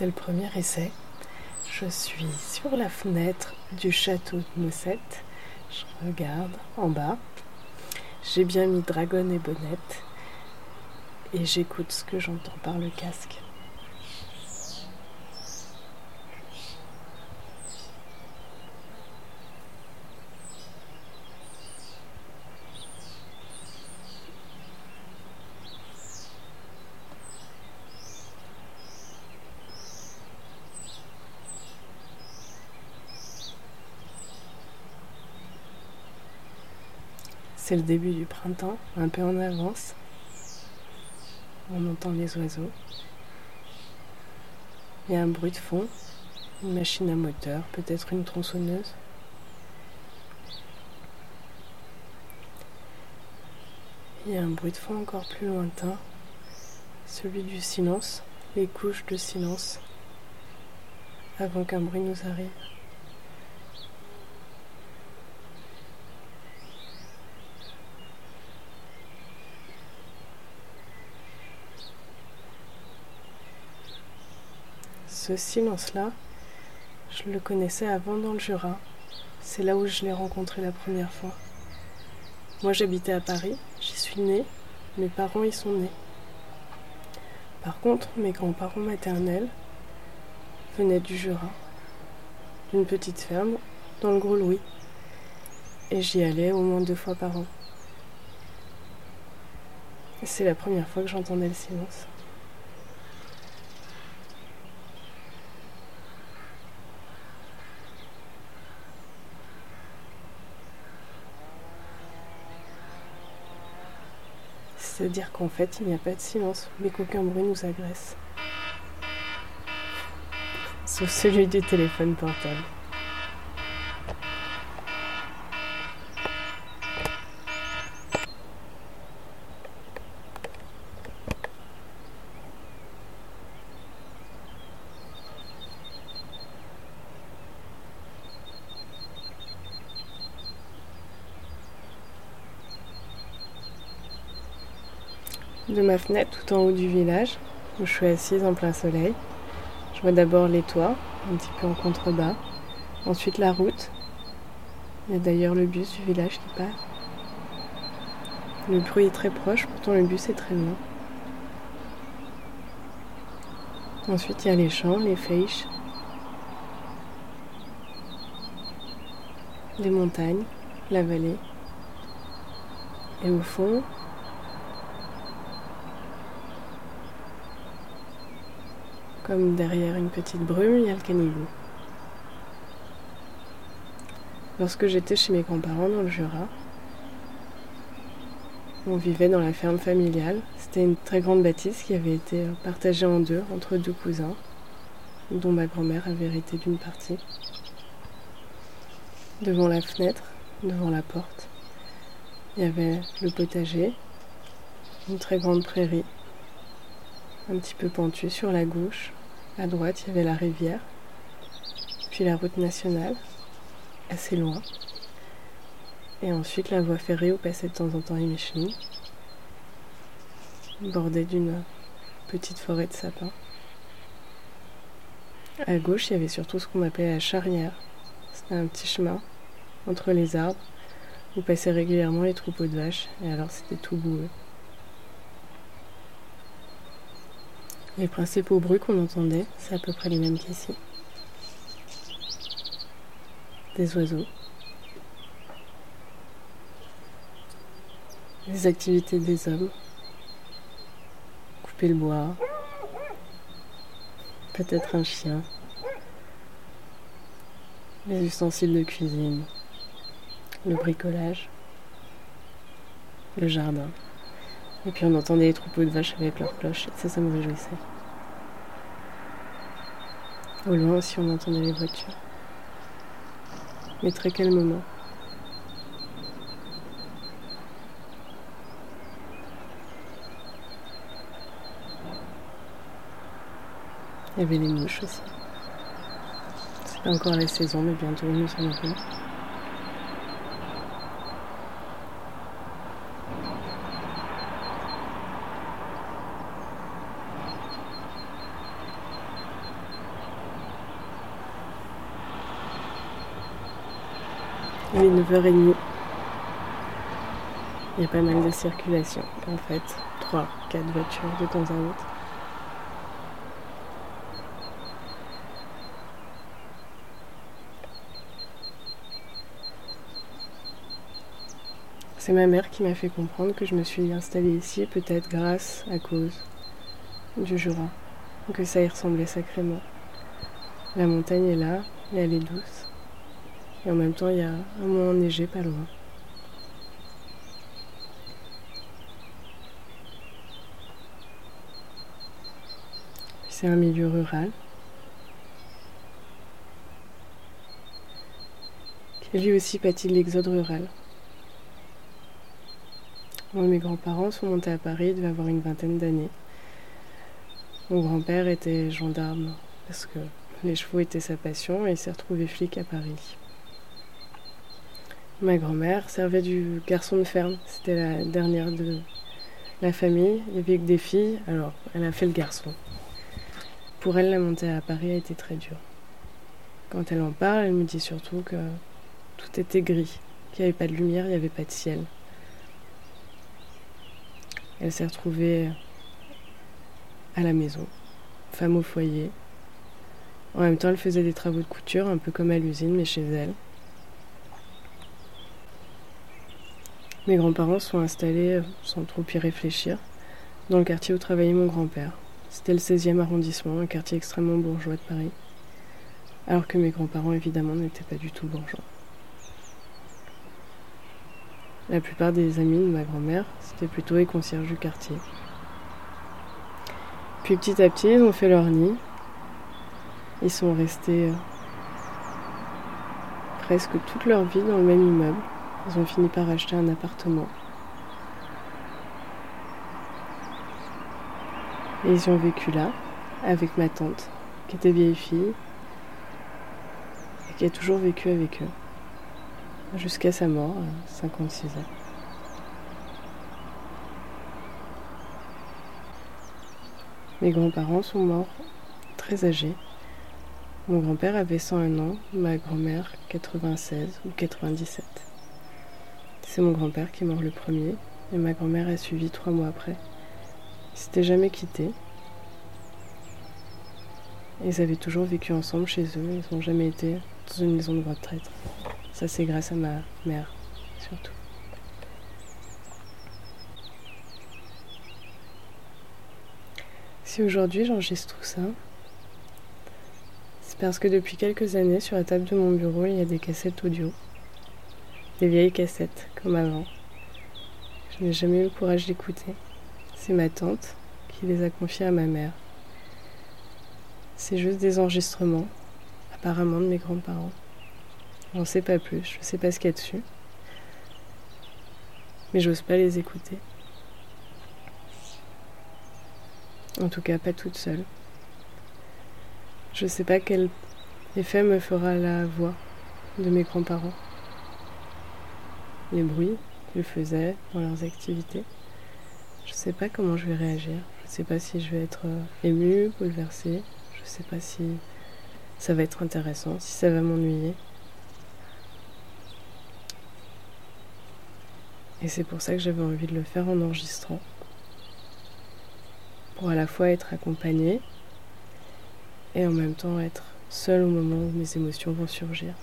c'est le premier essai. Je suis sur la fenêtre du château de Moussette. Je regarde en bas. J'ai bien mis dragon et bonnette. Et j'écoute ce que j'entends par le casque. C'est le début du printemps, un peu en avance. On entend les oiseaux. Il y a un bruit de fond, une machine à moteur, peut-être une tronçonneuse. Il y a un bruit de fond encore plus lointain, celui du silence, les couches de silence, avant qu'un bruit nous arrive. Ce silence-là, je le connaissais avant dans le Jura. C'est là où je l'ai rencontré la première fois. Moi j'habitais à Paris, j'y suis née, mes parents y sont nés. Par contre, mes grands-parents maternels venaient du Jura, d'une petite ferme dans le Gros Louis. Et j'y allais au moins deux fois par an. C'est la première fois que j'entendais le silence. C'est-à-dire qu'en fait, il n'y a pas de silence, mais qu'aucun bruit nous agresse. Sauf celui du téléphone portable. De ma fenêtre tout en haut du village, où je suis assise en plein soleil. Je vois d'abord les toits, un petit peu en contrebas, ensuite la route. Il y a d'ailleurs le bus du village qui part. Le bruit est très proche, pourtant le bus est très loin. Ensuite, il y a les champs, les feiches, les montagnes, la vallée. Et au fond, Comme derrière une petite brume, il y a le caniveau. Lorsque j'étais chez mes grands-parents dans le Jura, on vivait dans la ferme familiale. C'était une très grande bâtisse qui avait été partagée en deux entre deux cousins, dont ma grand-mère avait hérité d'une partie. Devant la fenêtre, devant la porte, il y avait le potager, une très grande prairie, un petit peu pentue sur la gauche, à droite, il y avait la rivière, puis la route nationale, assez loin. Et ensuite la voie ferrée où passaient de temps en temps les Michelin, bordée d'une petite forêt de sapins. À gauche, il y avait surtout ce qu'on appelait la charnière. C'était un petit chemin entre les arbres où passaient régulièrement les troupeaux de vaches, et alors c'était tout boueux. Les principaux bruits qu'on entendait, c'est à peu près les mêmes qu'ici. Des oiseaux. Les activités des hommes. Couper le bois. Peut-être un chien. Les ustensiles de cuisine. Le bricolage. Le jardin. Et puis on entendait les troupeaux de vaches avec leurs cloches. Ça, ça me réjouissait. Au loin aussi, on entendait les voitures. Mais très calmement. Il y avait les mouches aussi. C'est pas encore la saison, mais bientôt nous en avons. Il est 9h30. Il y a pas mal de circulation en fait. 3, 4 voitures de temps en temps. C'est ma mère qui m'a fait comprendre que je me suis installée ici peut-être grâce à cause du Jura, que ça y ressemblait sacrément. La montagne est là et elle est douce. Et en même temps, il y a un moment enneigé pas loin. C'est un milieu rural qui lui aussi pâtit de l'exode rural. Mes grands-parents sont montés à Paris, ils devaient avoir une vingtaine d'années. Mon grand-père était gendarme parce que les chevaux étaient sa passion et il s'est retrouvé flic à Paris. Ma grand-mère servait du garçon de ferme. C'était la dernière de la famille. Il n'y avait que des filles, alors elle a fait le garçon. Pour elle, la montée à Paris a été très dure. Quand elle en parle, elle me dit surtout que tout était gris, qu'il n'y avait pas de lumière, il n'y avait pas de ciel. Elle s'est retrouvée à la maison, femme au foyer. En même temps, elle faisait des travaux de couture, un peu comme à l'usine, mais chez elle. Mes grands-parents sont installés, sans trop y réfléchir, dans le quartier où travaillait mon grand-père. C'était le 16e arrondissement, un quartier extrêmement bourgeois de Paris. Alors que mes grands-parents, évidemment, n'étaient pas du tout bourgeois. La plupart des amis de ma grand-mère, c'était plutôt les concierges du quartier. Puis petit à petit, ils ont fait leur nid. Ils sont restés euh, presque toute leur vie dans le même immeuble. Ils ont fini par acheter un appartement. Et ils ont vécu là, avec ma tante, qui était vieille fille, et qui a toujours vécu avec eux, jusqu'à sa mort, à 56 ans. Mes grands-parents sont morts très âgés. Mon grand-père avait 101 ans, ma grand-mère 96 ou 97. C'est mon grand-père qui est mort le premier, et ma grand-mère a suivi trois mois après. Ils s'étaient jamais quittés. Ils avaient toujours vécu ensemble chez eux. Ils n'ont jamais été dans une maison de retraite. Ça, c'est grâce à ma mère, surtout. Si aujourd'hui j'enregistre tout ça, c'est parce que depuis quelques années, sur la table de mon bureau, il y a des cassettes audio. Des vieilles cassettes, comme avant. Je n'ai jamais eu le courage d'écouter. C'est ma tante qui les a confiées à ma mère. C'est juste des enregistrements, apparemment de mes grands-parents. J'en sais pas plus, je sais pas ce qu'il y a dessus. Mais j'ose pas les écouter. En tout cas, pas toute seule. Je sais pas quel effet me fera la voix de mes grands-parents. Les bruits qu'ils faisaient dans leurs activités. Je sais pas comment je vais réagir. Je sais pas si je vais être euh, émue, bouleversée. Je sais pas si ça va être intéressant, si ça va m'ennuyer. Et c'est pour ça que j'avais envie de le faire en enregistrant. Pour à la fois être accompagnée et en même temps être seule au moment où mes émotions vont surgir.